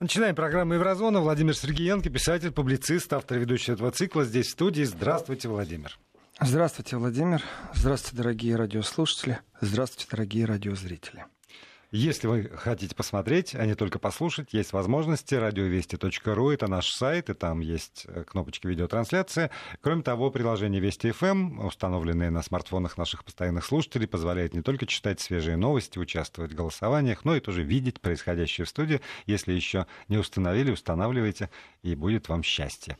Начинаем программу «Еврозона». Владимир Сергеенко, писатель, публицист, автор ведущий этого цикла. Здесь в студии. Здравствуйте, Владимир. Здравствуйте, Владимир. Здравствуйте, дорогие радиослушатели. Здравствуйте, дорогие радиозрители. Если вы хотите посмотреть, а не только послушать, есть возможности. Радиовести.ру — это наш сайт, и там есть э, кнопочки видеотрансляции. Кроме того, приложение Вести ФМ, эм, установленное на смартфонах наших постоянных слушателей, позволяет не только читать свежие новости, участвовать в голосованиях, но и тоже видеть происходящее в студии. Если еще не установили, устанавливайте, и будет вам счастье.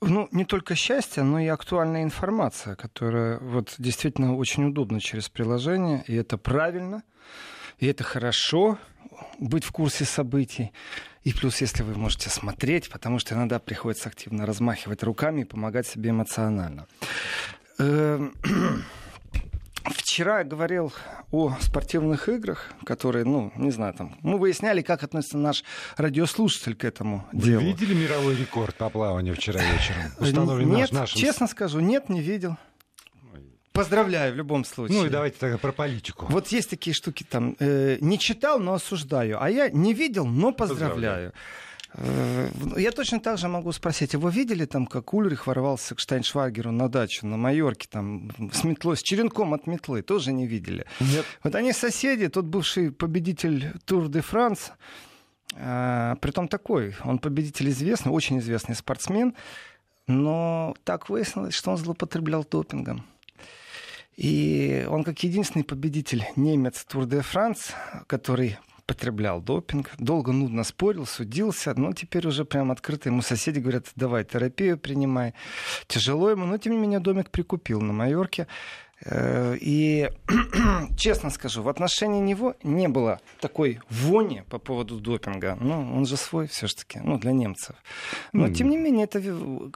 Ну, не только счастье, но и актуальная информация, которая вот действительно очень удобна через приложение, и это правильно. И это хорошо, быть в курсе событий. И плюс, если вы можете смотреть, потому что иногда приходится активно размахивать руками и помогать себе эмоционально. Эм, вчера я говорил о спортивных играх, которые, ну, не знаю, там, мы выясняли, как относится наш радиослушатель к этому Вы делу. видели мировой рекорд по плаванию вчера вечером? Установленный Нет, нашим... честно скажу, нет, не видел. Поздравляю в любом случае. Ну и давайте тогда про политику. Вот есть такие штуки там. Э, не читал, но осуждаю. А я не видел, но поздравляю. Э, Я точно так же могу спросить, а вы видели там, как Ульрих ворвался к Штайншвагеру на дачу на Майорке, там, с метлой, с черенком от метлы, тоже не видели? Нет. Вот они соседи, тот бывший победитель Тур де Франс, э, притом такой, он победитель известный, очень известный спортсмен, но так выяснилось, что он злоупотреблял допингом. И он как единственный победитель немец Тур де Франс, который потреблял допинг, долго нудно спорил, судился, но теперь уже прям открыто ему соседи говорят, давай терапию принимай. Тяжело ему, но тем не менее домик прикупил на Майорке. Э, И, честно скажу, в отношении него не было такой вони по поводу допинга. Ну, он же свой все-таки, ну, для немцев. Но, тем не менее, это,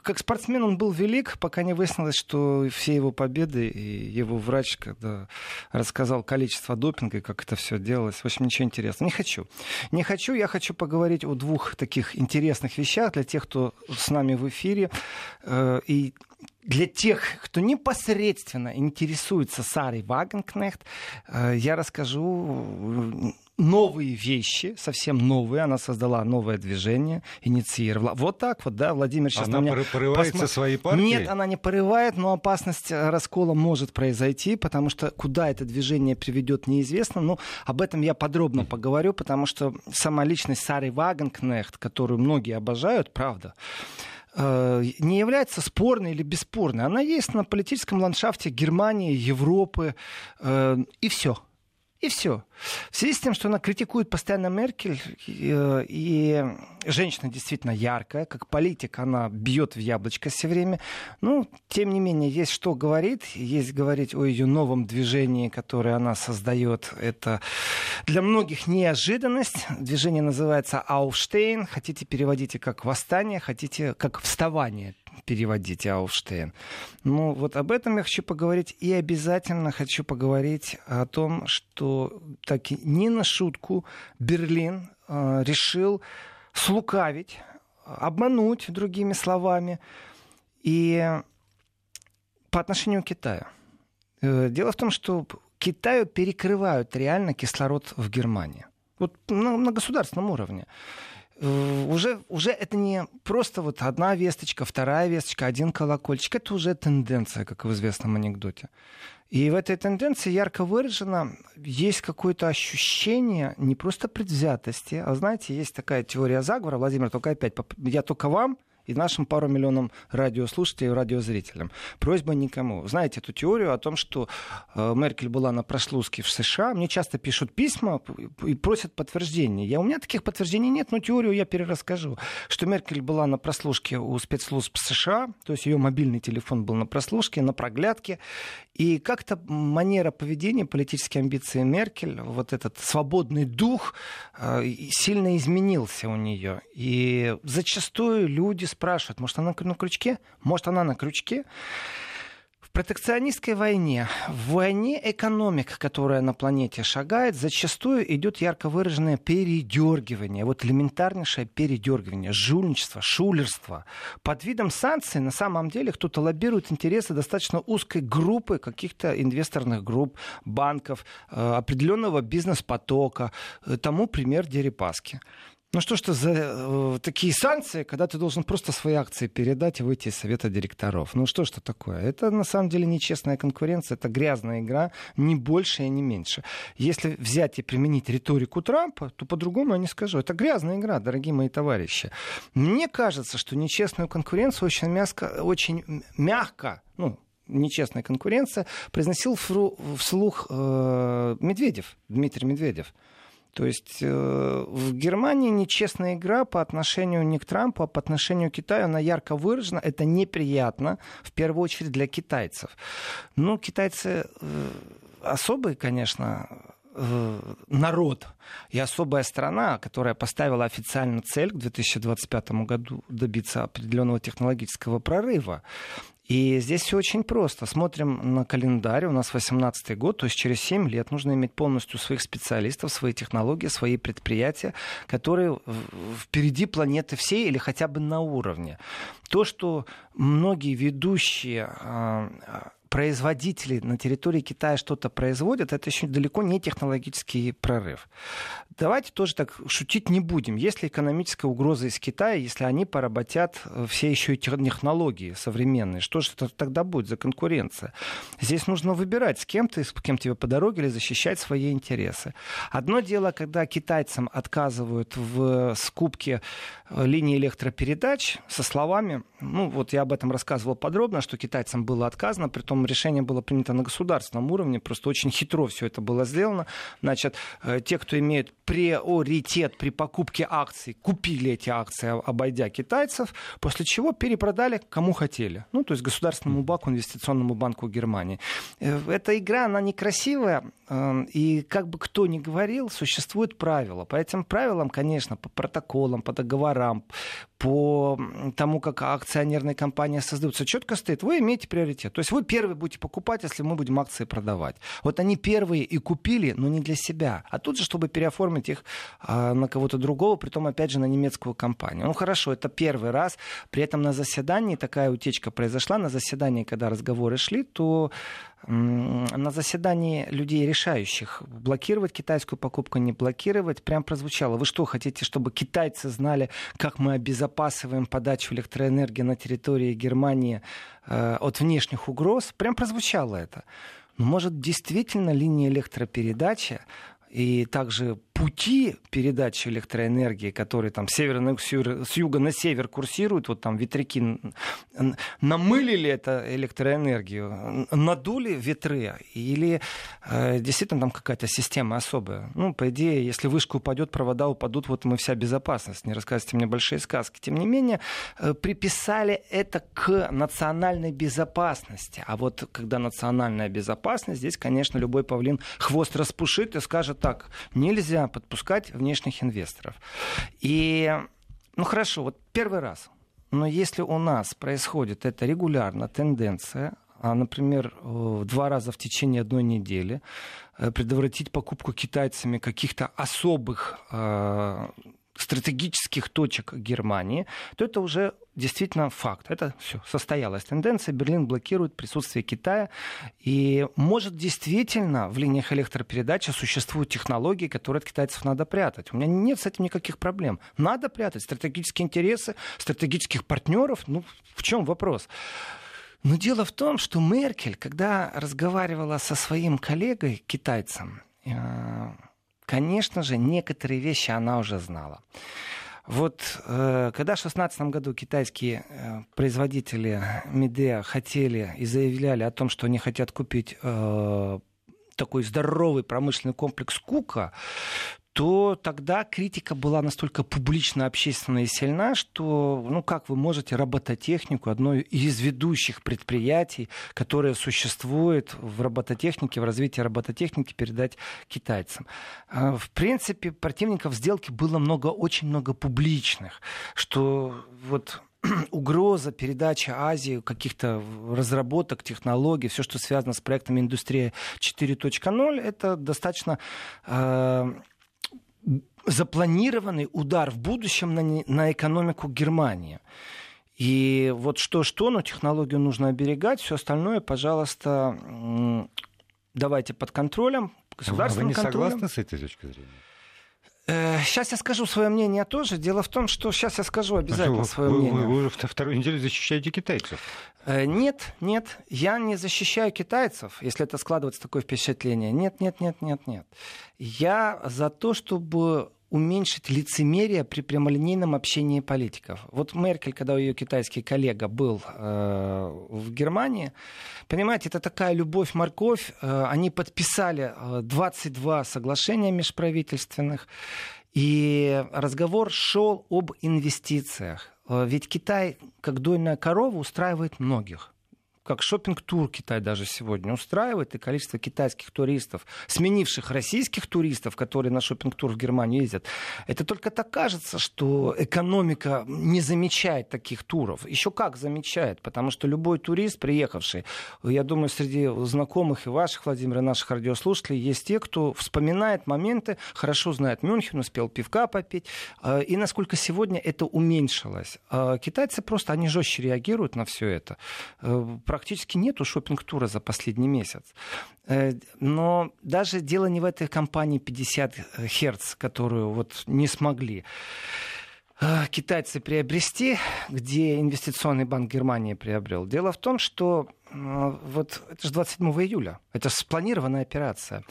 как спортсмен он был велик, пока не выяснилось, что все его победы и его врач, когда рассказал количество допинга и как это все делалось, в общем, ничего интересного. Не хочу. Не хочу, я хочу поговорить о двух таких интересных вещах для тех, кто с нами в эфире. Э, И для тех, кто непосредственно интересуется Сарой Вагенкнехт, э, я расскажу э, новые вещи, совсем новые. Она создала новое движение, инициировала. Вот так вот, да, Владимир сейчас Она на меня поры- порывается посма- своей партией? Нет, она не порывает, но опасность э, раскола может произойти, потому что куда это движение приведет, неизвестно. Но об этом я подробно поговорю, потому что сама личность Сары Вагенкнехт, которую многие обожают, правда, не является спорной или бесспорной. Она есть на политическом ландшафте Германии, Европы, э, и все. И все. В связи с тем, что она критикует постоянно Меркель, э, и женщина действительно яркая, как политик она бьет в яблочко все время, ну, тем не менее, есть что говорить, есть говорить о ее новом движении, которое она создает. Это для многих неожиданность. Движение называется Ауштейн. Хотите переводите как восстание, хотите как вставание переводите Ауштейн. Ну, вот об этом я хочу поговорить. И обязательно хочу поговорить о том, что так и не на шутку Берлин э, решил слукавить, обмануть, другими словами, и по отношению к Китаю. Э, Дело в том, что Китаю перекрывают реально кислород в Германии. Вот на, на государственном уровне. Уже, уже это не просто вот одна весточка, вторая весточка, один колокольчик. Это уже тенденция, как в известном анекдоте. И в этой тенденции ярко выражено есть какое-то ощущение не просто предвзятости, а знаете, есть такая теория заговора, Владимир, только опять, я только вам и нашим пару миллионам радиослушателей и радиозрителям. Просьба никому. Знаете эту теорию о том, что э, Меркель была на прослушке в США. Мне часто пишут письма и просят подтверждения. Я, у меня таких подтверждений нет, но теорию я перерасскажу. Что Меркель была на прослушке у спецслужб США, то есть ее мобильный телефон был на прослушке, на проглядке. И как-то манера поведения, политические амбиции Меркель, вот этот свободный дух э, сильно изменился у нее. И зачастую люди спрашивают, может, она на крючке? Может, она на крючке? В протекционистской войне, в войне экономик, которая на планете шагает, зачастую идет ярко выраженное передергивание. Вот элементарнейшее передергивание, жульничество, шулерство. Под видом санкций на самом деле кто-то лоббирует интересы достаточно узкой группы каких-то инвесторных групп, банков, э, определенного бизнес-потока. Э, Тому пример Дерипаски. Ну что ж это за э, такие санкции, когда ты должен просто свои акции передать и выйти из совета директоров? Ну что ж это такое? Это на самом деле нечестная конкуренция, это грязная игра, не больше и не меньше. Если взять и применить риторику Трампа, то по-другому я не скажу. Это грязная игра, дорогие мои товарищи. Мне кажется, что нечестную конкуренцию очень мягко, очень мягко ну, нечестная конкуренция, произносил вслух э, Медведев, Дмитрий Медведев. То есть э, в Германии нечестная игра по отношению не к Трампу, а по отношению к Китаю, она ярко выражена. Это неприятно, в первую очередь, для китайцев. Ну, китайцы э, особый, конечно, э, народ и особая страна, которая поставила официально цель к 2025 году добиться определенного технологического прорыва. И здесь все очень просто. Смотрим на календарь, у нас 18 год, то есть через 7 лет нужно иметь полностью своих специалистов, свои технологии, свои предприятия, которые впереди планеты всей или хотя бы на уровне. То, что многие ведущие а, производители на территории Китая что-то производят, это еще далеко не технологический прорыв. Давайте тоже так шутить не будем. Если экономическая угроза из Китая, если они поработят э, все еще и технологии современные, что же это тогда будет за конкуренция? Здесь нужно выбирать, с кем ты, с кем тебе по дороге, или защищать свои интересы. Одно дело, когда китайцам отказывают в скупке э, линии электропередач со словами, ну вот я об этом рассказывал подробно, что китайцам было отказано, при том причем решение было принято на государственном уровне, просто очень хитро все это было сделано. Значит, э, те, кто имеет приоритет при покупке акций, купили эти акции, обойдя китайцев, после чего перепродали кому хотели. Ну, то есть Государственному банку, Инвестиционному банку Германии. Э, эта игра, она некрасивая, э, и как бы кто ни говорил, существуют правила. По этим правилам, конечно, по протоколам, по договорам, по тому, как акционерные компании создаются, четко стоит, вы имеете приоритет. То есть вы первые будете покупать, если мы будем акции продавать. Вот они первые и купили, но не для себя. А тут же, чтобы переоформить их а, на кого-то другого, притом, опять же, на немецкую компанию. Ну хорошо, это первый раз. При этом на заседании такая утечка произошла. На заседании, когда разговоры шли, то на заседании людей решающих, блокировать китайскую покупку, не блокировать, прям прозвучало. Вы что, хотите, чтобы китайцы знали, как мы обезопасиваем подачу электроэнергии на территории Германии э, от внешних угроз? Прям прозвучало это. Может, действительно линия электропередачи и также пути передачи электроэнергии, которые там с, севера на, с юга на север курсируют, вот там ветряки намылили это электроэнергию, надули ветры, или э, действительно там какая-то система особая. Ну, по идее, если вышка упадет, провода упадут, вот мы вся безопасность. Не рассказывайте мне большие сказки. Тем не менее, э, приписали это к национальной безопасности. А вот когда национальная безопасность, здесь, конечно, любой павлин хвост распушит и скажет так, нельзя подпускать внешних инвесторов. И, ну хорошо, вот первый раз. Но если у нас происходит это регулярно, тенденция, а, например, два раза в течение одной недели, э, предотвратить покупку китайцами каких-то особых а, стратегических точек Германии, то это уже действительно факт. Это все состоялась тенденция. Берлин блокирует присутствие Китая. И может действительно в линиях электропередачи существуют технологии, которые от китайцев надо прятать. У меня нет с этим никаких проблем. Надо прятать стратегические интересы, стратегических партнеров. Ну, в чем вопрос? Но дело в том, что Меркель, когда разговаривала со своим коллегой, китайцем, э, конечно же, некоторые вещи она уже знала. Вот э, когда в 2016 году китайские э, производители Медеа хотели и заявляли о том, что они хотят купить э, такой здоровый промышленный комплекс Кука, то тогда критика была настолько публично общественная и сильна, что, ну, как вы можете робототехнику, одно из ведущих предприятий, которое существует в робототехнике, в развитии робототехники, передать китайцам. А, в принципе, противников сделки было много, очень много публичных, что вот угроза передачи Азии каких-то разработок, технологий, все, что связано с проектами индустрии 4.0, это достаточно э, запланированный удар в будущем на, на экономику Германии. И вот что-что, но технологию нужно оберегать, все остальное, пожалуйста, давайте под контролем, государственным Вы не контролем. согласны с этой точки зрения? Сейчас я скажу свое мнение тоже. Дело в том, что сейчас я скажу обязательно свое вы, мнение. Вы, вы уже вторую неделю защищаете китайцев. Нет, нет, я не защищаю китайцев, если это складывается такое впечатление. Нет, нет, нет, нет, нет. Я за то, чтобы уменьшить лицемерие при прямолинейном общении политиков. Вот Меркель, когда ее китайский коллега был э, в Германии, понимаете, это такая любовь-морковь. Э, они подписали 22 соглашения межправительственных, и разговор шел об инвестициях. Ведь Китай, как дойная корова, устраивает многих как шопинг-тур Китай даже сегодня устраивает, и количество китайских туристов, сменивших российских туристов, которые на шопинг-тур в Германию ездят, это только так кажется, что экономика не замечает таких туров. Еще как замечает, потому что любой турист, приехавший, я думаю, среди знакомых и ваших, Владимир, и наших радиослушателей, есть те, кто вспоминает моменты, хорошо знает Мюнхен, успел пивка попить, э, и насколько сегодня это уменьшилось. Э, китайцы просто, они жестче реагируют на все это э, практически нету шопинг-тура за последний месяц. Э, но даже дело не в этой компании 50 Гц, которую вот не смогли э, китайцы приобрести, где инвестиционный банк Германии приобрел. Дело в том, что э, вот это же 27 июля, это спланированная операция.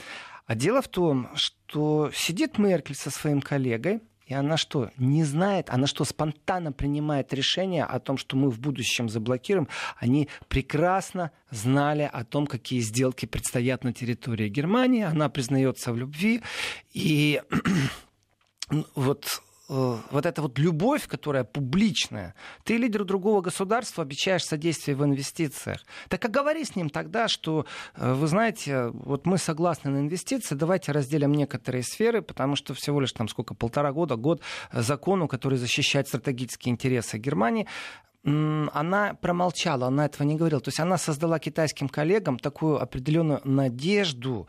А дело в том, что сидит Меркель со своим коллегой, и она что, не знает, она что, спонтанно принимает решение о том, что мы в будущем заблокируем. Они прекрасно знали о том, какие сделки предстоят на территории Германии. Она признается в любви. И вот вот эта вот любовь, которая публичная, ты лидеру другого государства обещаешь содействие в инвестициях. Так а говори с ним тогда, что, э, вы знаете, вот мы согласны на инвестиции, давайте разделим некоторые сферы, потому что всего лишь там сколько, полтора года, год закону, который защищает стратегические интересы Германии, она промолчала, она этого не говорила. То есть она создала китайским коллегам такую определенную надежду,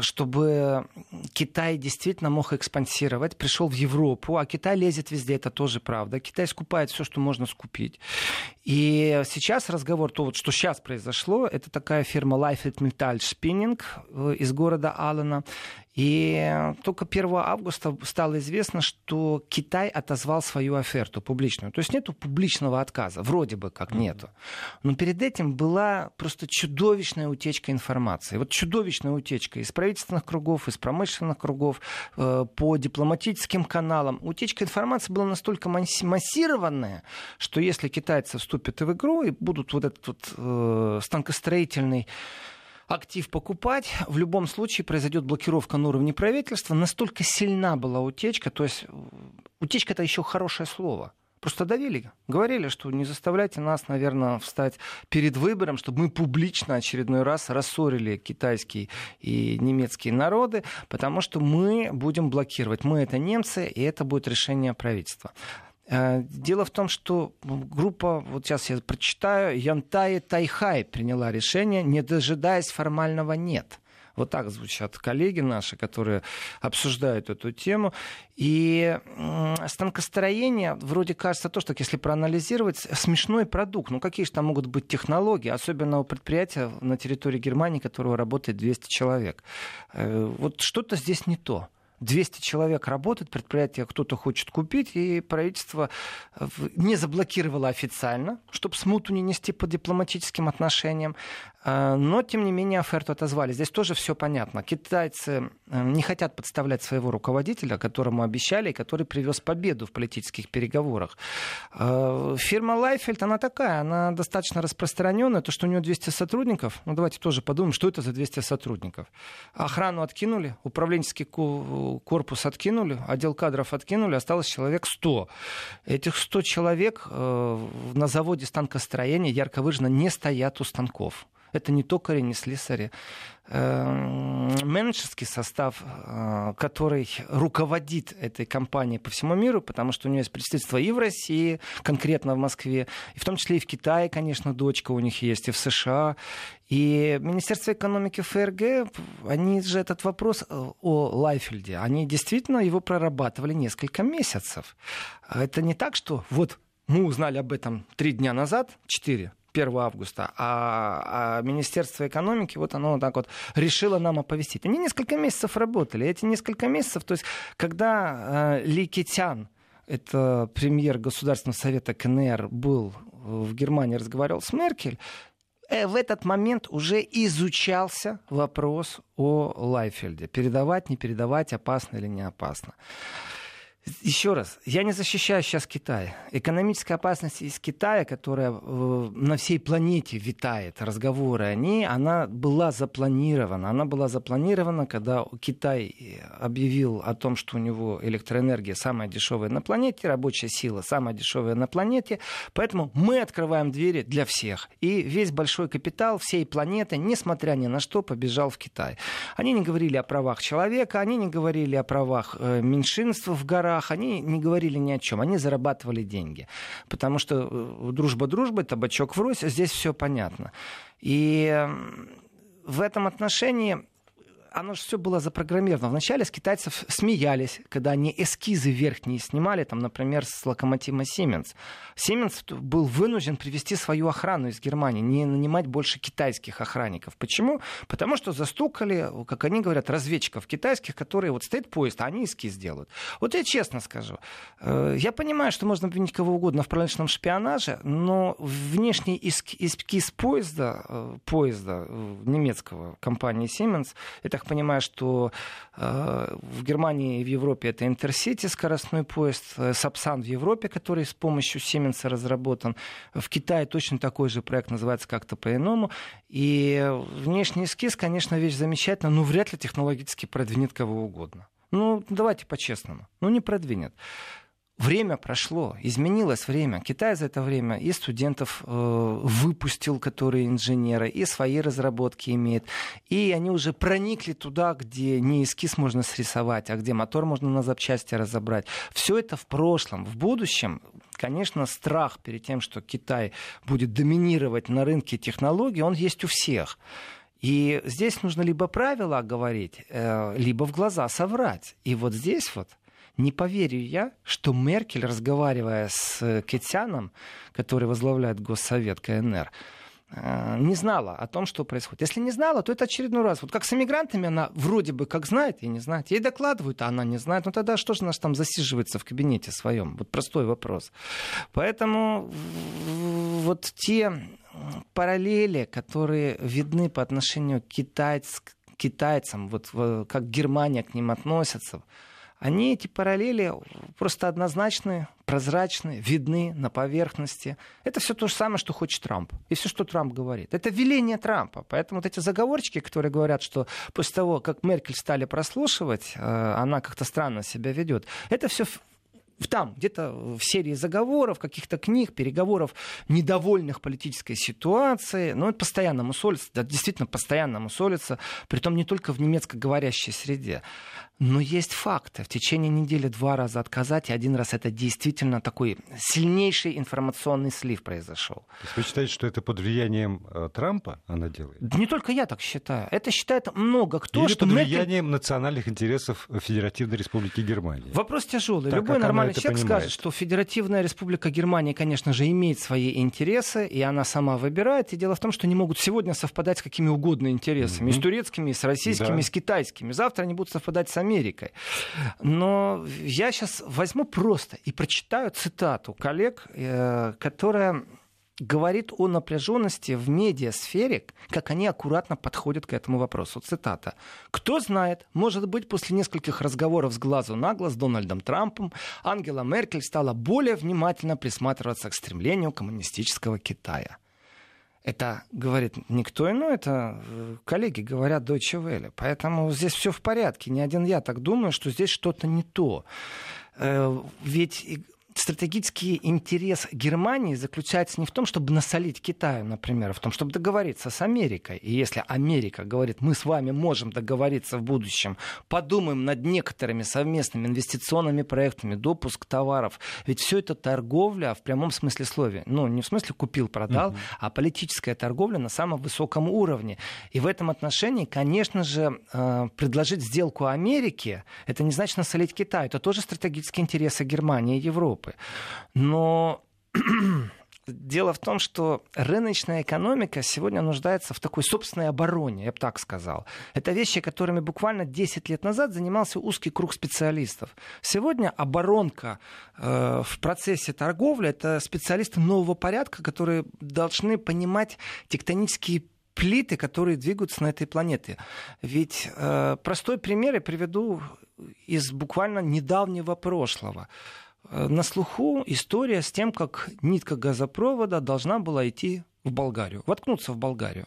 чтобы Китай действительно мог экспансировать, пришел в Европу, а Китай лезет везде, это тоже правда. Китай скупает все, что можно скупить. И сейчас разговор, то вот, что сейчас произошло, это такая фирма Life Metall Spinning э, из города Аллена. И только 1 августа стало известно, что Китай отозвал свою оферту публичную. То есть нету публичного отказа, вроде бы как нету. Но перед этим была просто чудовищная утечка информации. Вот чудовищная утечка из правительственных кругов, из промышленных кругов, э, по дипломатическим каналам. Утечка информации была настолько массированная, что если китайцы вступят в игру и будут вот этот вот э, станкостроительный актив покупать, в любом случае произойдет блокировка на уровне правительства. Настолько сильна была утечка, то есть утечка это еще хорошее слово. Просто давили, говорили, что не заставляйте нас, наверное, встать перед выбором, чтобы мы публично очередной раз рассорили китайские и немецкие народы, потому что мы будем блокировать. Мы это немцы, и это будет решение правительства. Э, дело в том, что группа, вот сейчас я прочитаю, Янтай Тайхай приняла решение, не дожидаясь формального «нет». Вот так звучат коллеги наши, которые обсуждают эту тему. И станкостроение, вроде кажется, то, что если проанализировать, смешной продукт. Ну какие же там могут быть технологии, особенно у предприятия на территории Германии, которого работает 200 человек. Э, вот что-то здесь не то. 200 человек работает, предприятие кто-то хочет купить, и правительство э, не заблокировало официально, чтобы смуту не нести по дипломатическим отношениям. А, но, тем не менее, оферту отозвали. Здесь тоже все понятно. Китайцы э, не хотят подставлять своего руководителя, которому обещали, и который привез победу в политических переговорах. А, фирма Лайфельд, она такая, она достаточно распространенная. То, что у нее 200 сотрудников, ну давайте тоже подумаем, что это за 200 сотрудников. Охрану откинули, управленческий корпус откинули, отдел кадров откинули, осталось человек 100. Этих 100 человек э, на заводе станкостроения ярко выраженно не стоят у станков. Это не токари, не слесари. Эм, менеджерский состав, э, который руководит этой компанией по всему миру, потому что у нее есть представительство и в России, конкретно в Москве, и в том числе и в Китае, конечно, дочка у них есть, и в США. И Министерство экономики ФРГ, они же этот вопрос э, о Лайфельде, они действительно его прорабатывали несколько месяцев. Это не так, что вот мы узнали об этом три дня назад, четыре, 1 августа, а, а Министерство экономики, вот оно вот так вот решило нам оповестить. Они несколько месяцев работали. Эти несколько месяцев, то есть, когда э, Ли Кетян, это премьер Государственного совета КНР, был в Германии, разговаривал с Меркель, э, в этот момент уже изучался вопрос о Лайфельде. Передавать, не передавать, опасно или не опасно. Еще раз, я не защищаю сейчас Китай. Экономическая опасность из Китая, которая э, на всей планете витает, разговоры о ней, она была запланирована. Она была запланирована, когда Китай объявил о том, что у него электроэнергия самая дешевая на планете, рабочая сила самая дешевая на планете. Поэтому мы открываем двери для всех. И весь большой капитал всей планеты, несмотря ни на что, побежал в Китай. Они не говорили о правах человека, они не говорили о правах э, меньшинств в горах, горах, они не говорили ни о чем, они зарабатывали деньги. Потому что э, дружба дружбы, табачок врозь, здесь все понятно. И в этом отношении оно же все было запрограммировано. Вначале с китайцев смеялись, когда они эскизы верхние снимали, там, например, с локомотива Siemens. Siemens был вынужден привести свою охрану из Германии, не нанимать больше китайских охранников. Почему? Потому что застукали, как они говорят, разведчиков китайских, которые вот стоит поезд, а они эскиз делают. Вот я честно скажу, э, я понимаю, что можно обвинить кого угодно в промышленном шпионаже, но внешний эскиз поезда, э, поезда э, немецкого компании Siemens, это так понимаю, что э, в Германии и в Европе это Интерсити, скоростной поезд, э, Сапсан в Европе, который с помощью Сименса разработан. В Китае точно такой же проект называется как-то по-иному. И внешний эскиз, конечно, вещь замечательная, но вряд ли технологически продвинет кого угодно. Ну, давайте по-честному. Ну, не продвинет. Время прошло, изменилось время. Китай за это время и студентов э, выпустил, которые инженеры, и свои разработки имеет. И они уже проникли туда, где не эскиз можно срисовать, а где мотор можно на запчасти разобрать. Все это в прошлом. В будущем, конечно, страх перед тем, что Китай будет доминировать на рынке технологий, он есть у всех. И здесь нужно либо правила говорить, э, либо в глаза соврать. И вот здесь вот не поверю я, что Меркель, разговаривая с Кетяном, который возглавляет Госсовет КНР, э, не знала о том, что происходит. Если не знала, то это очередной раз. Вот как с эмигрантами она вроде бы как знает и не знает. Ей докладывают, а она не знает. Ну тогда что же она там засиживается в кабинете своем? Вот простой вопрос. Поэтому вот те параллели, которые видны по отношению к китайц, китайцам, вот как Германия к ним относится, они, эти параллели, просто однозначны, прозрачны, видны на поверхности. Это все то же самое, что хочет Трамп. И все, что Трамп говорит. Это веление Трампа. Поэтому вот эти заговорчики, которые говорят, что после того, как Меркель стали прослушивать, э, она как-то странно себя ведет, это все там, где-то в серии заговоров, каких-то книг, переговоров, недовольных политической ситуацией. Но это постоянно мусолится, да, действительно постоянно мусолится, притом не только в немецкоговорящей среде. Но есть факты. В течение недели два раза отказать, и один раз это действительно такой сильнейший информационный слив произошел. То есть вы считаете, что это под влиянием э, Трампа она делает? Не только я так считаю. Это считает много кто. Или что под влиянием национальных интересов Федеративной Республики Германии? Вопрос тяжелый. Так, Любой нормальный человек понимает. скажет, что Федеративная Республика Германия, конечно же, имеет свои интересы, и она сама выбирает. И дело в том, что не могут сегодня совпадать с какими угодно интересами. Mm-hmm. И с турецкими, и с российскими, да. и с китайскими. Завтра они будут совпадать с Америкой. Но я сейчас возьму просто и прочитаю цитату коллег, э, которая говорит о напряженности в медиасфере, как они аккуратно подходят к этому вопросу. Цитата. «Кто знает, может быть, после нескольких разговоров с глазу на глаз с Дональдом Трампом Ангела Меркель стала более внимательно присматриваться к стремлению коммунистического Китая». Это говорит никто иной, это э, коллеги говорят Deutsche Welle. Поэтому здесь все в порядке. Не один я так думаю, что здесь что-то не то. Э, ведь стратегический интерес Германии заключается не в том, чтобы насолить Китаю, например, а в том, чтобы договориться с Америкой. И если Америка говорит, мы с вами можем договориться в будущем, подумаем над некоторыми совместными инвестиционными проектами, допуск товаров, ведь все это торговля в прямом смысле слова. Ну, не в смысле купил-продал, uh-huh. а политическая торговля на самом высоком уровне. И в этом отношении, конечно же, э, предложить сделку Америке, это не значит насолить Китаю. Это тоже стратегические интересы Германии и Европы. Но Дело в том, что рыночная экономика сегодня нуждается в такой собственной обороне, я бы так сказал. Это вещи, которыми буквально 10 лет назад занимался узкий круг специалистов. Сегодня оборонка э, в процессе торговли — это специалисты нового порядка, которые должны понимать тектонические плиты, которые двигаются на этой планете. Ведь э, простой пример я приведу из буквально недавнего прошлого. Э, на слуху история с тем, как нитка газопровода должна была идти в Болгарию, воткнуться в Болгарию.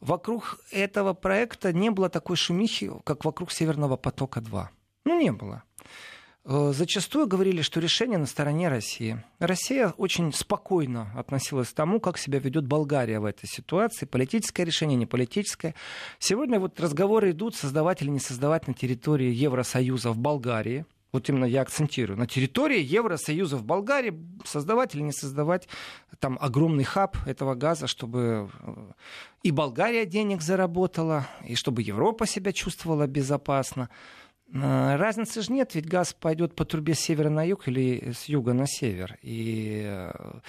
Вокруг этого проекта не было такой шумихи, как вокруг Северного потока-2. Ну, не было. Э, зачастую говорили, что решение на стороне России. Россия очень спокойно относилась к тому, как себя ведет Болгария в этой ситуации. Политическое решение, не политическое. Сегодня вот разговоры идут, создавать или не создавать на территории Евросоюза в Болгарии. Вот именно я акцентирую. На территории Евросоюза в Болгарии создавать или не создавать там огромный хаб этого газа, чтобы э, и Болгария денег заработала, и чтобы Европа себя чувствовала безопасно. Э, разницы же нет, ведь газ пойдет по трубе с севера на юг или с юга на север. И э,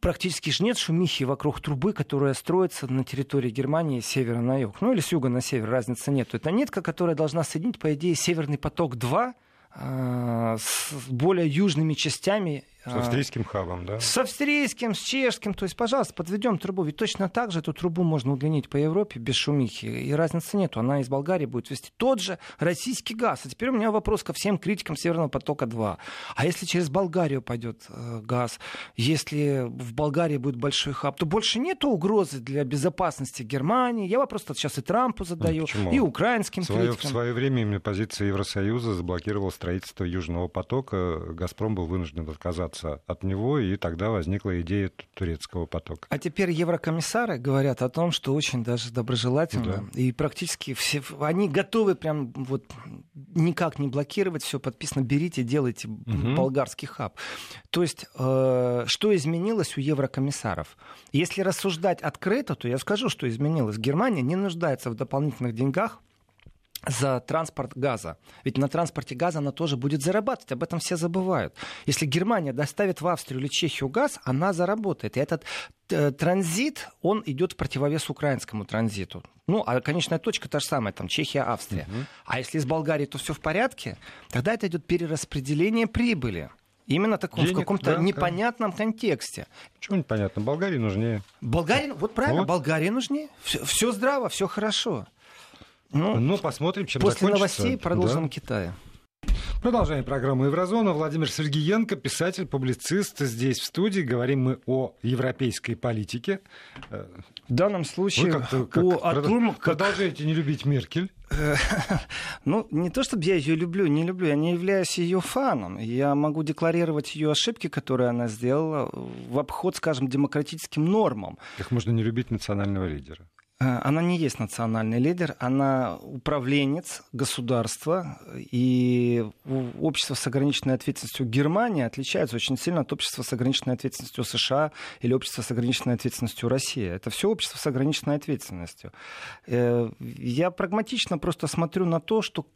практически же нет шумихи вокруг трубы, которая строится на территории Германии с севера на юг. Ну или с юга на север, разницы нет. Это нитка, которая должна соединить, по идее, Северный поток-2 э, с более южными частями с а, австрийским хабом, да? С австрийским, с чешским. То есть, пожалуйста, подведем трубу. Ведь точно так же эту трубу можно удлинить по Европе без шумихи. И разницы нету. Она из Болгарии будет вести тот же российский газ. А теперь у меня вопрос ко всем критикам Северного потока-2. А если через Болгарию пойдет э, газ, если в Болгарии будет большой хаб, то больше нет угрозы для безопасности Германии. Я вопрос сейчас и Трампу задаю, Почему? и украинским свое, критикам. В свое время именно позиция Евросоюза заблокировала строительство Южного потока. «Газпром» был вынужден отказаться отказаться от него, и тогда возникла идея турецкого потока. А теперь еврокомиссары говорят о том, что очень даже доброжелательно, да. и практически все, они готовы прям вот никак не блокировать, все подписано, берите, делайте угу. болгарский хаб. То есть, э, что изменилось у еврокомиссаров? Если рассуждать открыто, то я скажу, что изменилось. Германия не нуждается в дополнительных деньгах, за транспорт газа. Ведь на транспорте газа она тоже будет зарабатывать. Об этом все забывают. Если Германия доставит в Австрию или Чехию газ, она заработает. И этот э, транзит, он идет в противовес украинскому транзиту. Ну, а конечная точка та же самая, там Чехия, Австрия. Угу. А если из Болгарии, то все в порядке, тогда это идет перераспределение прибыли. Именно таком, Денег, в каком-то да, непонятном да. контексте. Чего непонятно? Болгарии нужнее. Болгарии, вот правильно, вот. Болгарии нужнее. Все, все здраво, все хорошо. Ну, ну посмотрим, чем После закончится. новостей продолжим да. Китае. Продолжаем программу Еврозона. Владимир Сергеенко, писатель, публицист, здесь в студии. Говорим мы о европейской политике. В данном случае Вы как, о, о том, продолжаете не любить Меркель. Ну, не то чтобы я ее люблю, не люблю, я не являюсь ее фаном. Я могу декларировать ее ошибки, которые она сделала, в обход, скажем, демократическим нормам. Как можно не любить национального лидера? Э, она не есть национальный лидер, она управленец государства, и общество с ограниченной ответственностью Германии отличается очень сильно от общества с ограниченной ответственностью США или общества с ограниченной ответственностью России. Это все общество с ограниченной ответственностью. Э, я прагматично просто смотрю на то, что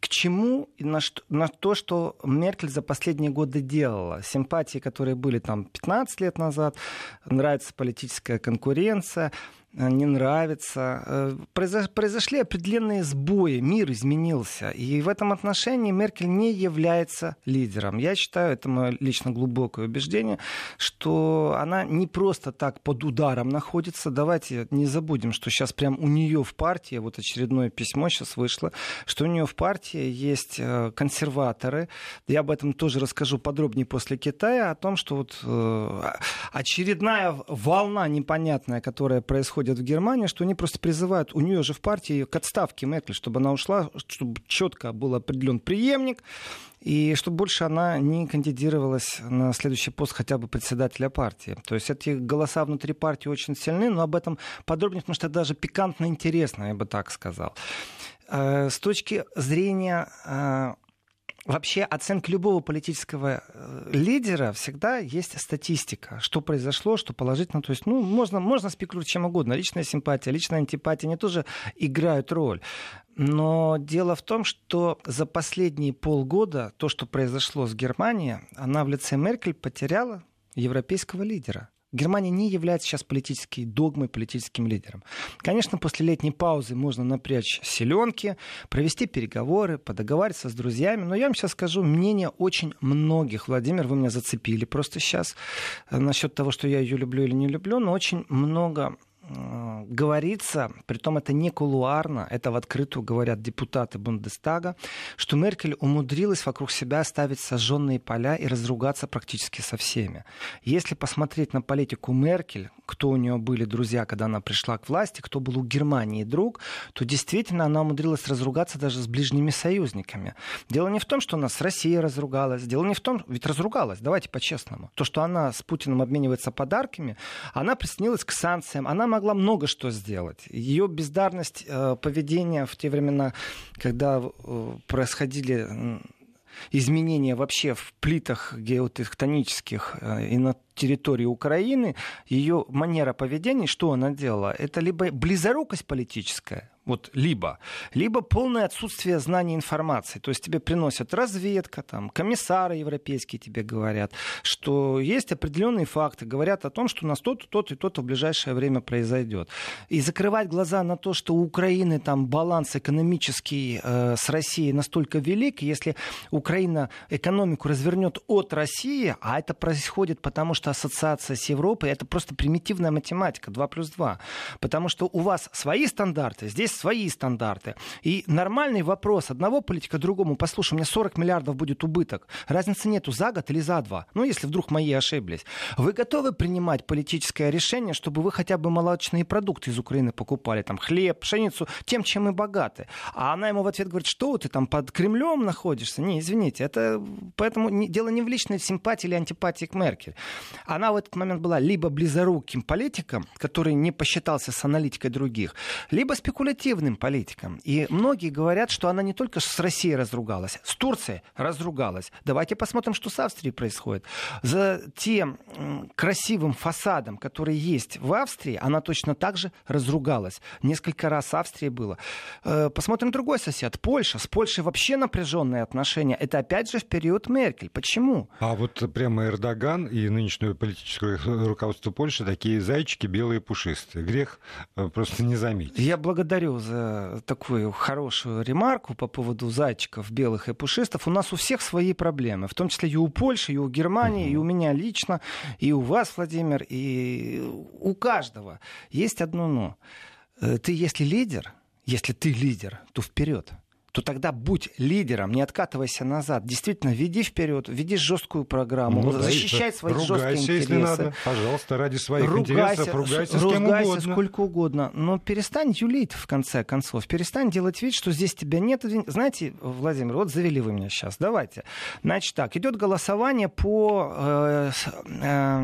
к чему и на, что, на то, что Меркель за последние годы делала. Симпатии, которые были там 15 лет назад, нравится политическая конкуренция – не нравится. Э, произошли определенные сбои, мир изменился. И в этом отношении Меркель не является лидером. Я считаю, это мое лично глубокое убеждение, что она не просто так под ударом находится. Давайте не забудем, что сейчас прям у нее в партии, вот очередное письмо сейчас вышло, что у нее в партии есть э, консерваторы. Я об этом тоже расскажу подробнее после Китая, о том, что вот очередная волна непонятная, которая происходит приходят в Германию, что они просто призывают, у нее же в партии к отставке Меркель, чтобы она ушла, чтобы четко был определен преемник, и чтобы больше она не кандидировалась на следующий пост хотя бы председателя партии. То есть эти голоса внутри партии очень сильны, но об этом подробнее, потому что это даже пикантно интересно, я бы так сказал. Э, с точки зрения э, вообще оценка любого политического э, лидера всегда есть статистика. Что произошло, что положительно. То есть, ну, можно, можно спекулировать чем угодно. Личная симпатия, личная антипатия, они тоже играют роль. Но дело в том, что за последние полгода то, что произошло с Германией, она в лице Меркель потеряла европейского лидера. Германия не является сейчас политической догмой, политическим лидером. Конечно, после летней паузы можно напрячь селенки, провести переговоры, подоговариваться с друзьями. Но я вам сейчас скажу мнение очень многих. Владимир, вы меня зацепили просто сейчас э, насчет того, что я ее люблю или не люблю, но очень много говорится, притом это не кулуарно, это в открытую говорят депутаты Бундестага, что Меркель умудрилась вокруг себя оставить сожженные поля и разругаться практически со всеми. Если посмотреть на политику Меркель, кто у нее были друзья, когда она пришла к власти, кто был у Германии друг, то действительно она умудрилась разругаться даже с ближними союзниками. Дело не в том, что она с Россией разругалась, дело не в том, ведь разругалась, давайте по-честному. То, что она с Путиным обменивается подарками, она присоединилась к санкциям, она могла могла много что сделать. Ее бездарность э, поведения в те времена, когда э, происходили изменения вообще в плитах геотектонических э, и на территории Украины, ее манера поведения, что она делала? Это либо близорукость политическая, вот либо, либо полное отсутствие знаний информации. То есть тебе приносят разведка, там, комиссары европейские тебе говорят, что есть определенные факты, говорят о том, что у нас то-то, то-то и то-то в ближайшее время произойдет. И закрывать глаза на то, что у Украины там баланс экономический э, с Россией настолько велик, если Украина экономику развернет от России, а это происходит потому, что ассоциация с Европой, это просто примитивная математика, 2 плюс 2. Потому что у вас свои стандарты, здесь свои стандарты. И нормальный вопрос одного политика другому, послушай, у меня 40 миллиардов будет убыток. Разницы нету за год или за два. Ну, если вдруг мои ошиблись. Вы готовы принимать политическое решение, чтобы вы хотя бы молочные продукты из Украины покупали? Там хлеб, пшеницу, тем, чем мы богаты. А она ему в ответ говорит, что ты там под Кремлем находишься? Не, извините, это поэтому не, дело не в личной симпатии или антипатии к Меркель. Она в этот момент была либо близоруким политиком, который не посчитался с аналитикой других, либо спекулятивным негативным политикам. И многие говорят, что она не только с Россией разругалась, с Турцией разругалась. Давайте посмотрим, что с Австрией происходит. За тем красивым фасадом, который есть в Австрии, она точно так же разругалась. Несколько раз в Австрии было. Э, посмотрим другой сосед, Польша. С Польшей вообще напряженные отношения. Это опять же в период Меркель. Почему? А вот прямо Эрдоган и нынешнее политическое руководство Польши такие зайчики белые пушистые. Грех э, просто не заметить. Я благодарю благодарю за такую хорошую ремарку по поводу зайчиков белых и пушистов. У нас у всех свои проблемы, в том числе и у Польши, и у Германии, угу. и у меня лично, и у вас, Владимир, и у каждого. Есть одно но. Э, ты если лидер, если ты лидер, то вперед то тогда будь лидером, не откатывайся назад. Действительно, веди вперед, веди жесткую программу, ну, защищай да, свои жесткие интересы. если надо. Пожалуйста, ради своих ругайся, интересов ругайся с кем ругайся угодно. сколько угодно. Но перестань юлить, в конце концов. Перестань делать вид, что здесь тебя нет. Знаете, Владимир, вот завели вы меня сейчас. Давайте. Значит так, идет голосование по э, э,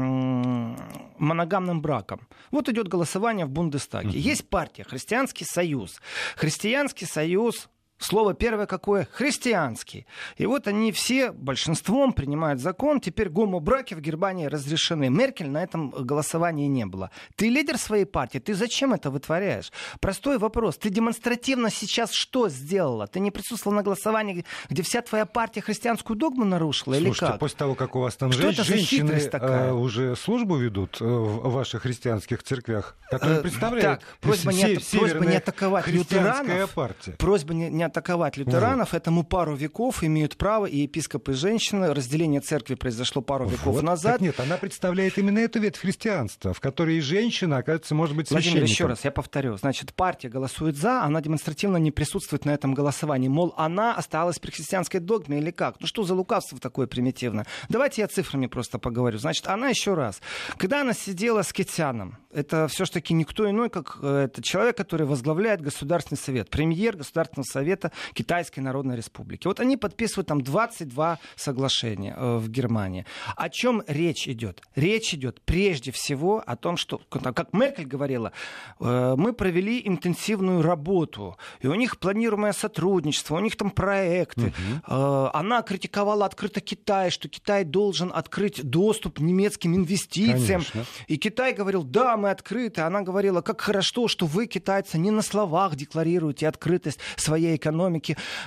моногамным бракам. Вот идет голосование в Бундестаге. Uh-huh. Есть партия Христианский союз. Христианский союз Слово первое какое? Христианский. И вот они все большинством принимают закон. Теперь гомобраки в Германии разрешены. Меркель на этом голосовании не было. Ты лидер своей партии. Ты зачем это вытворяешь? Простой вопрос. Ты демонстративно сейчас что сделала? Ты не присутствовала на голосовании, где вся твоя партия христианскую догму нарушила? Слушайте, или как? после того, как у вас там что женщины э, уже службу ведут э, в ваших христианских церквях, которые э, представляют так, просьба, не, просьба не атаковать лютеранов. партия. Просьба не, не атаковать лютеранов. Вот. Этому пару веков имеют право и епископы, и женщины. Разделение церкви произошло пару веков вот. назад. Так нет, она представляет именно эту ветвь христианства, в которой и женщина, оказывается, может быть священником. Владимир, еще раз, я повторю. Значит, партия голосует за, она демонстративно не присутствует на этом голосовании. Мол, она осталась при христианской догме или как? Ну что за лукавство такое примитивное? Давайте я цифрами просто поговорю. Значит, она еще раз. Когда она сидела с Кетяном, это все-таки никто иной, как э, это человек, который возглавляет Государственный совет, премьер Государственного совета Китайской Народной Республики. Вот они подписывают там 22 соглашения э, в Германии. О чем речь идет? Речь идет прежде всего о том, что, как Меркель говорила, э, мы провели интенсивную работу, и у них планируемое сотрудничество, у них там проекты. Угу. Она критиковала открыто Китай, что Китай должен открыть доступ немецким инвестициям. Конечно. И Китай говорил, да, мы мы открыты. Она говорила, как хорошо, что вы, китайцы, не на словах декларируете открытость своей экономики.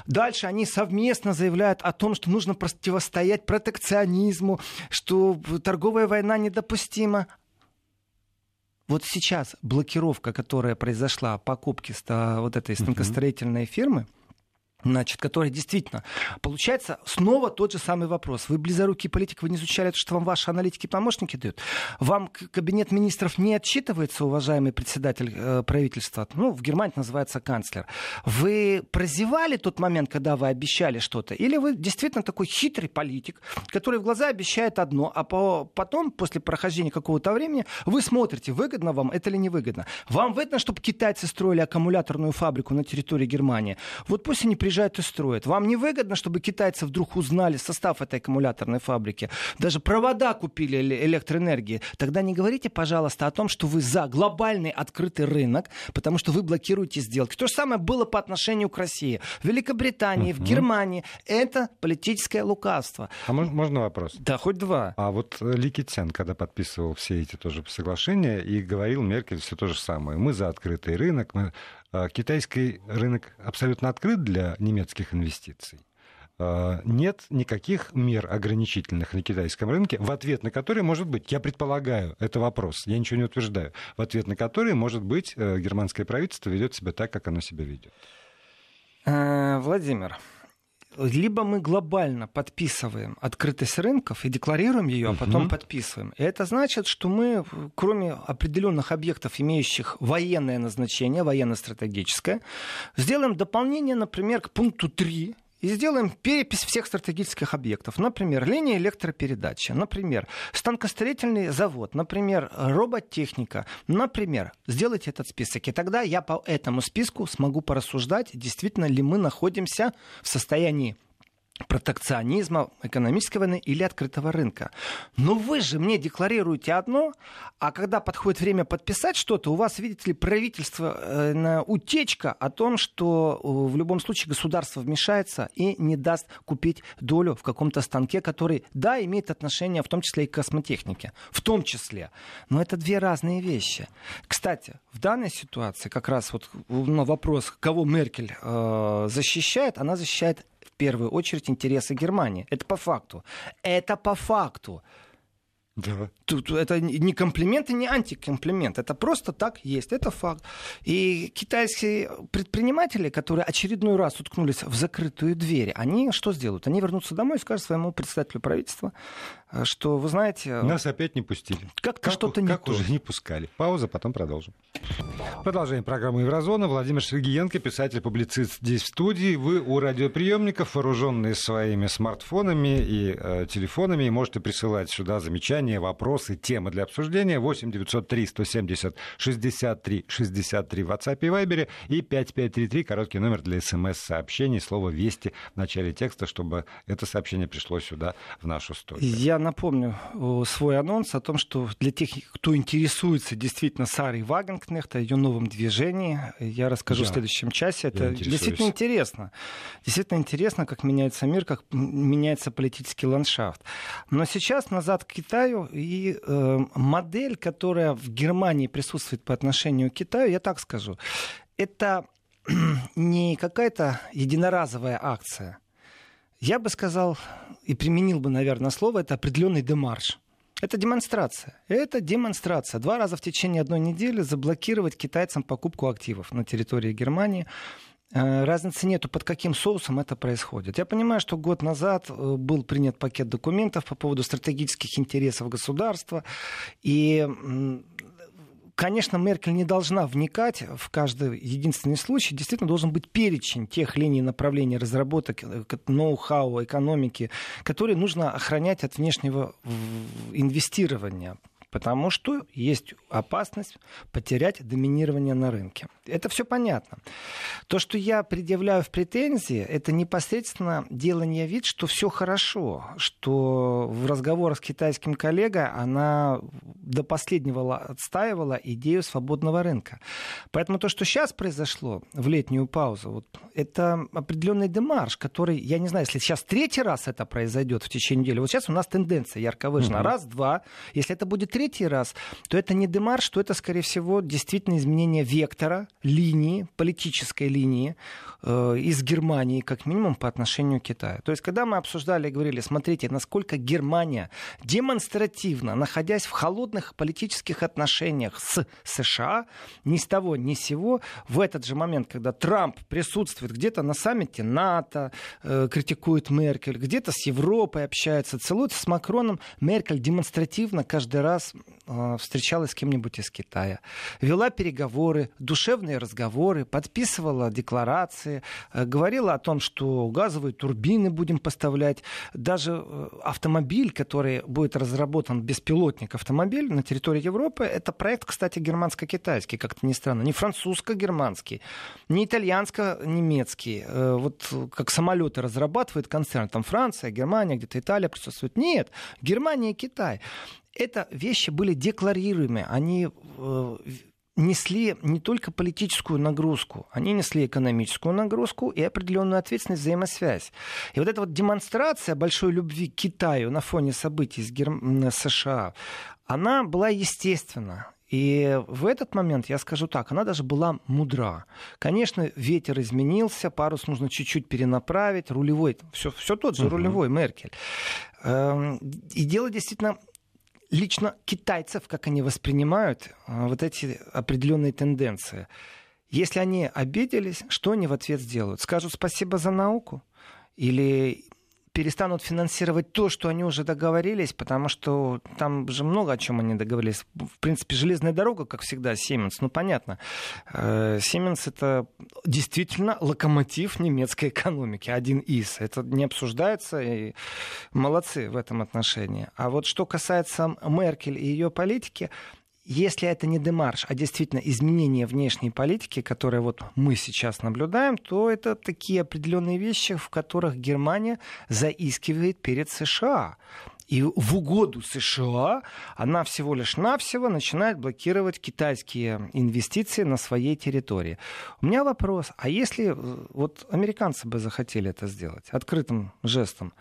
Дальше они совместно заявляют о том, что нужно противостоять протекционизму, что торговая война недопустима. Вот сейчас блокировка, которая произошла покупки вот этой станкостроительной фирмы, Значит, который действительно... Получается, снова тот же самый вопрос. Вы близорукий политик, вы не изучали то, что вам ваши аналитики-помощники дают? Вам кабинет министров не отчитывается, уважаемый председатель э, правительства? Ну, в Германии называется канцлер. Вы прозевали тот момент, когда вы обещали что-то? Или вы действительно такой хитрый политик, который в глаза обещает одно, а по, потом, после прохождения какого-то времени, вы смотрите, выгодно вам это или невыгодно? Вам выгодно, чтобы китайцы строили аккумуляторную фабрику на территории Германии? Вот пусть они приезжают и строят. Вам не выгодно, чтобы китайцы вдруг узнали состав этой аккумуляторной фабрики, даже провода купили электроэнергии. Тогда не говорите, пожалуйста, о том, что вы за глобальный открытый рынок, потому что вы блокируете сделки. То же самое было по отношению к России. В Великобритании, uh-huh. в Германии. Это политическое лукавство. А можно вопрос? Да, хоть два. А вот э, Ли Китсян, когда подписывал все эти тоже соглашения, и говорил Меркель все то же самое. Мы за открытый рынок, мы китайский рынок абсолютно открыт для немецких инвестиций. А, нет никаких мер ограничительных на китайском рынке, в ответ на которые, может быть, я предполагаю, это вопрос, я ничего не утверждаю, в ответ на которые, может быть, э, германское правительство ведет себя так, как оно себя ведет. Э, Владимир, либо мы глобально подписываем открытость рынков и декларируем ее, а потом угу. подписываем. И это значит, что мы, кроме определенных объектов, имеющих военное назначение, военно-стратегическое, сделаем дополнение, например, к пункту 3 и сделаем перепись всех стратегических объектов. Например, линия электропередачи, например, станкостроительный завод, например, роботехника, например. Сделайте этот список, и тогда я по этому списку смогу порассуждать, действительно ли мы находимся в состоянии протекционизма, экономической войны или открытого рынка. Но вы же мне декларируете одно, а когда подходит время подписать что-то, у вас, видите ли, правительство э, утечка о том, что э, в любом случае государство вмешается и не даст купить долю в каком-то станке, который, да, имеет отношение в том числе и к космотехнике. В том числе. Но это две разные вещи. Кстати, в данной ситуации как раз вот на вопрос, кого Меркель э, защищает, она защищает первую очередь интересы Германии. Это по факту. Это по факту. Да. Тут это не комплимент и не антикомплимент. Это просто так есть. Это факт. И китайские предприниматели, которые очередной раз уткнулись в закрытую дверь, они что сделают? Они вернутся домой и скажут своему председателю правительства, что, вы знаете... Нас опять не пустили. Как-то что-то не Как то. уже не пускали. Пауза, потом продолжим. Продолжаем программу «Еврозона». Владимир Сергеенко, писатель-публицист здесь в студии. Вы у радиоприемников, вооруженные своими смартфонами и э, телефонами, и можете присылать сюда замечания, вопросы, темы для обсуждения. 8 903 170 63 63 в WhatsApp и Viber и 5533, короткий номер для смс-сообщений, слово «Вести» в начале текста, чтобы это сообщение пришло сюда, в нашу студию. Я напомню э, свой анонс о том, что для тех, кто интересуется действительно Сарой Вагенкнехт, о ее новом движении, я расскажу я, в следующем часе. Это действительно интересно. Действительно интересно, как меняется мир, как меняется политический ландшафт. Но сейчас назад к Китаю и э, модель, которая в Германии присутствует по отношению к Китаю, я так скажу, это не какая-то единоразовая акция. Я бы сказал и применил бы, наверное, слово, это определенный демарш. Это демонстрация. Это демонстрация. Два раза в течение одной недели заблокировать китайцам покупку активов на территории Германии. Э, разницы нету, под каким соусом это происходит. Я понимаю, что год назад э, был принят пакет документов по поводу стратегических интересов государства, и Конечно, Меркель не должна вникать в каждый единственный случай. Действительно, должен быть перечень тех линий направления разработок, э, ноу-хау, экономики, которые нужно охранять от внешнего инвестирования потому что есть опасность потерять доминирование на рынке. Это все понятно. То, что я предъявляю в претензии, это непосредственно делание вид, что все хорошо, что в разговорах с китайским коллегой она до последнего отстаивала идею свободного рынка. Поэтому то, что сейчас произошло в летнюю паузу, вот, это определенный демарш, который, я не знаю, если сейчас третий раз это произойдет в течение недели, вот сейчас у нас тенденция ярко выражена. Угу. Раз, два. Если это будет третий раз, то это не демарш, то это, скорее всего, действительно изменение вектора, линии, политической линии э, из Германии, как минимум, по отношению к Китаю. То есть, когда мы обсуждали и говорили, смотрите, насколько Германия демонстративно, находясь в холодных политических отношениях с США, ни с того, ни с сего, в этот же момент, когда Трамп присутствует где-то на саммите НАТО, э, критикует Меркель, где-то с Европой общается, целуется с Макроном, Меркель демонстративно каждый раз э, встречалась с кем-нибудь из Китая, вела переговоры, душевные разговоры, подписывала декларации, э, говорила о том, что газовые турбины будем поставлять, даже э, автомобиль, который будет разработан беспилотник автомобиль на территории Европы, это проект, кстати, германско-китайский, как-то не странно, не французско-германский, не итальянско-немецкий, э, вот как самолеты разрабатывает концерн, там Франция, Германия, где-то Италия присутствует. Нет, Германия и Китай. Это вещи были декларируемые, они э, несли не только политическую нагрузку, они несли экономическую нагрузку и определенную ответственность, взаимосвязь. И вот эта вот демонстрация большой любви к Китаю на фоне событий с Герм... США, она была естественна. И в этот момент, я скажу так, она даже была мудра. Конечно, ветер изменился, парус нужно чуть-чуть перенаправить, рулевой, все, все тот же uh-huh. рулевой Меркель. Эм, и дело действительно лично китайцев, как они воспринимают а, вот эти определенные тенденции. Если они обиделись, что они в ответ сделают? Скажут спасибо за науку? Или перестанут финансировать то, что они уже договорились, потому что там же много о чем они договорились. В принципе, железная дорога, как всегда, Сименс, ну понятно. Сименс это действительно локомотив немецкой экономики, один из. Это не обсуждается, и молодцы в этом отношении. А вот что касается Меркель и ее политики, если это не демарш, а действительно изменение внешней политики, которое вот мы сейчас наблюдаем, то это такие определенные вещи, в которых Германия заискивает перед США. И в угоду США она всего лишь навсего начинает блокировать китайские инвестиции на своей территории. У меня вопрос, а если э, вот американцы бы захотели это сделать открытым жестом,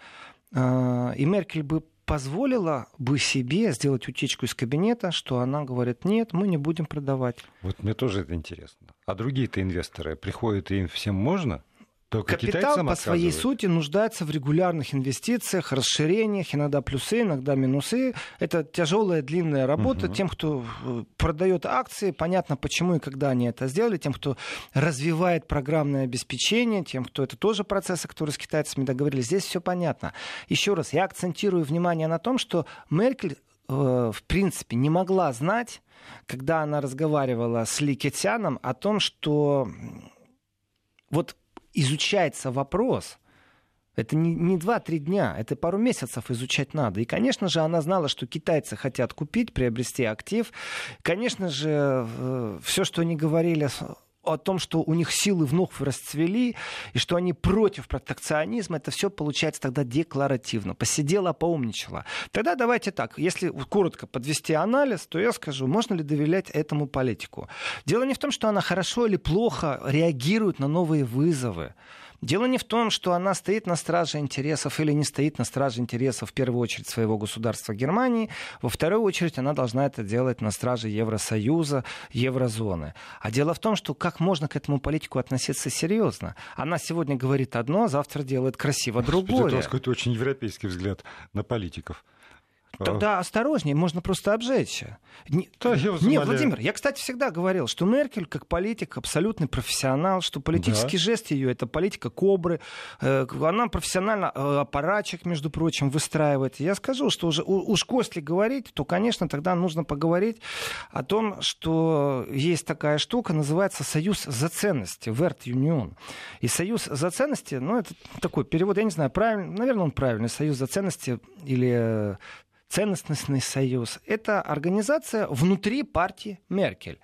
э, и Меркель бы позволила бы себе сделать утечку из кабинета, что она говорит, нет, мы не будем продавать. Вот мне тоже это интересно. А другие-то инвесторы приходят, и им всем можно? Только Капитал по своей сути нуждается в регулярных инвестициях, расширениях, иногда плюсы, иногда минусы. Это тяжелая, длинная работа. Угу. Тем, кто э, продает акции, понятно, почему и когда они это сделали. Тем, кто развивает программное обеспечение, тем, кто это тоже процессы, которые с китайцами договорились. Здесь все понятно. Еще раз, я акцентирую внимание на том, что Меркель э, в принципе не могла знать, когда она разговаривала с Ли Кетяном о том, что вот изучается вопрос, это не, не 2-3 дня, это пару месяцев изучать надо. И, конечно же, она знала, что китайцы хотят купить, приобрести актив. Конечно же, э, все, что они говорили о том, что у них силы вновь расцвели, и что они против протекционизма, это все получается тогда декларативно. Посидела, поумничала. Тогда давайте так, если коротко подвести анализ, то я скажу, можно ли доверять этому политику. Дело не в том, что она хорошо или плохо реагирует на новые вызовы. Дело не в том, что она стоит на страже интересов или не стоит на страже интересов в первую очередь своего государства Германии, во вторую очередь она должна это делать на страже Евросоюза, еврозоны. А дело в том, что как можно к этому политику относиться серьезно? Она сегодня говорит одно, а завтра делает красиво другое. Это какой-то очень европейский взгляд на политиков. Тогда осторожнее, можно просто обжечься. Не, Владимир, я, кстати, всегда говорил, что Меркель, как политик, абсолютный профессионал, что политический да. жест ее это политика кобры. Э, она профессионально э, аппаратчик, между прочим, выстраивает. Я скажу, что уже уж если говорить, то, конечно, тогда нужно поговорить о том, что есть такая штука, называется Союз за ценности, Верт Юнион. И Союз за ценности, ну, это такой перевод, я не знаю, правильный, наверное, он правильный, Союз за ценности или ценностный союз. Это организация внутри партии Меркель.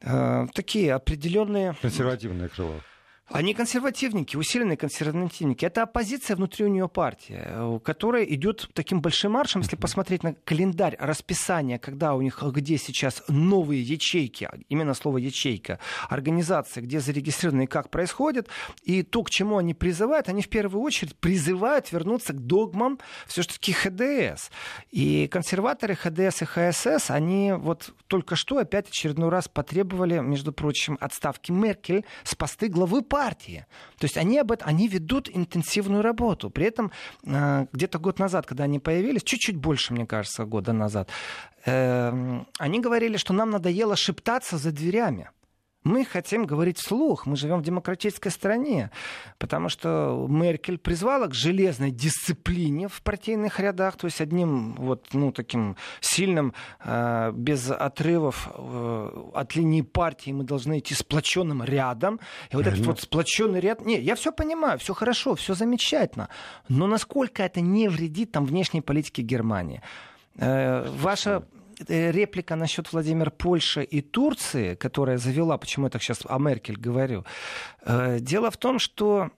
Э, такие определенные... Консервативное крыло. Они консервативники, усиленные консервативники. Это оппозиция внутри у нее партии, э, которая идет таким большим маршем. Если посмотреть на календарь расписания, когда у них где сейчас новые ячейки, именно слово ячейка, организации, где зарегистрированы и как происходит, и то, к чему они призывают, они в первую очередь призывают вернуться к догмам все-таки ХДС. И консерваторы ХДС и ХСС, они вот только что опять очередной раз потребовали, между прочим, отставки Меркель с посты главы партии партии. То есть они, об этом, они ведут интенсивную работу. При этом э, где-то год назад, когда они появились, чуть-чуть больше, мне кажется, года назад, э, они говорили, что нам надоело шептаться за дверями. Мы хотим говорить вслух. Мы живем в демократической стране. Потому что Меркель призвала к железной дисциплине в партийных рядах. То есть одним вот, ну, таким сильным, э, без отрывов э, от линии партии мы должны идти сплоченным рядом. И вот этот вот сплоченный ряд... Не, я все понимаю, все хорошо, все замечательно. Но насколько это не вредит там внешней политике Германии? Э, ваша реплика насчет Владимира Польши и Турции, которая завела, почему я так сейчас о Меркель говорю. Э, дело в том, что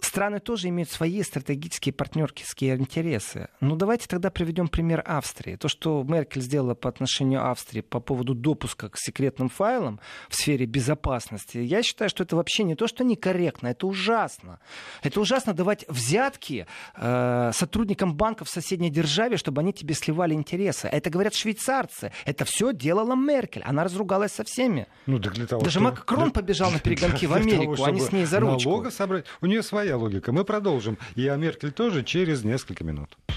страны тоже имеют свои стратегические партнерские интересы. Ну, давайте тогда приведем пример Австрии. То, что Меркель сделала по отношению Австрии по поводу допуска к секретным файлам в сфере безопасности, я считаю, что это вообще не то, что некорректно, это ужасно. Это ужасно давать взятки э, сотрудникам банков в соседней державе, чтобы они тебе сливали интересы. Это говорят швейцарцы. Это все делала Меркель. Она разругалась со всеми. Ну, так для того, Даже чтобы... Макрон побежал на перегонки в Америку, они с ней за ручку. собрать. У нее своя логика. Мы продолжим. И о Меркель тоже через несколько минут.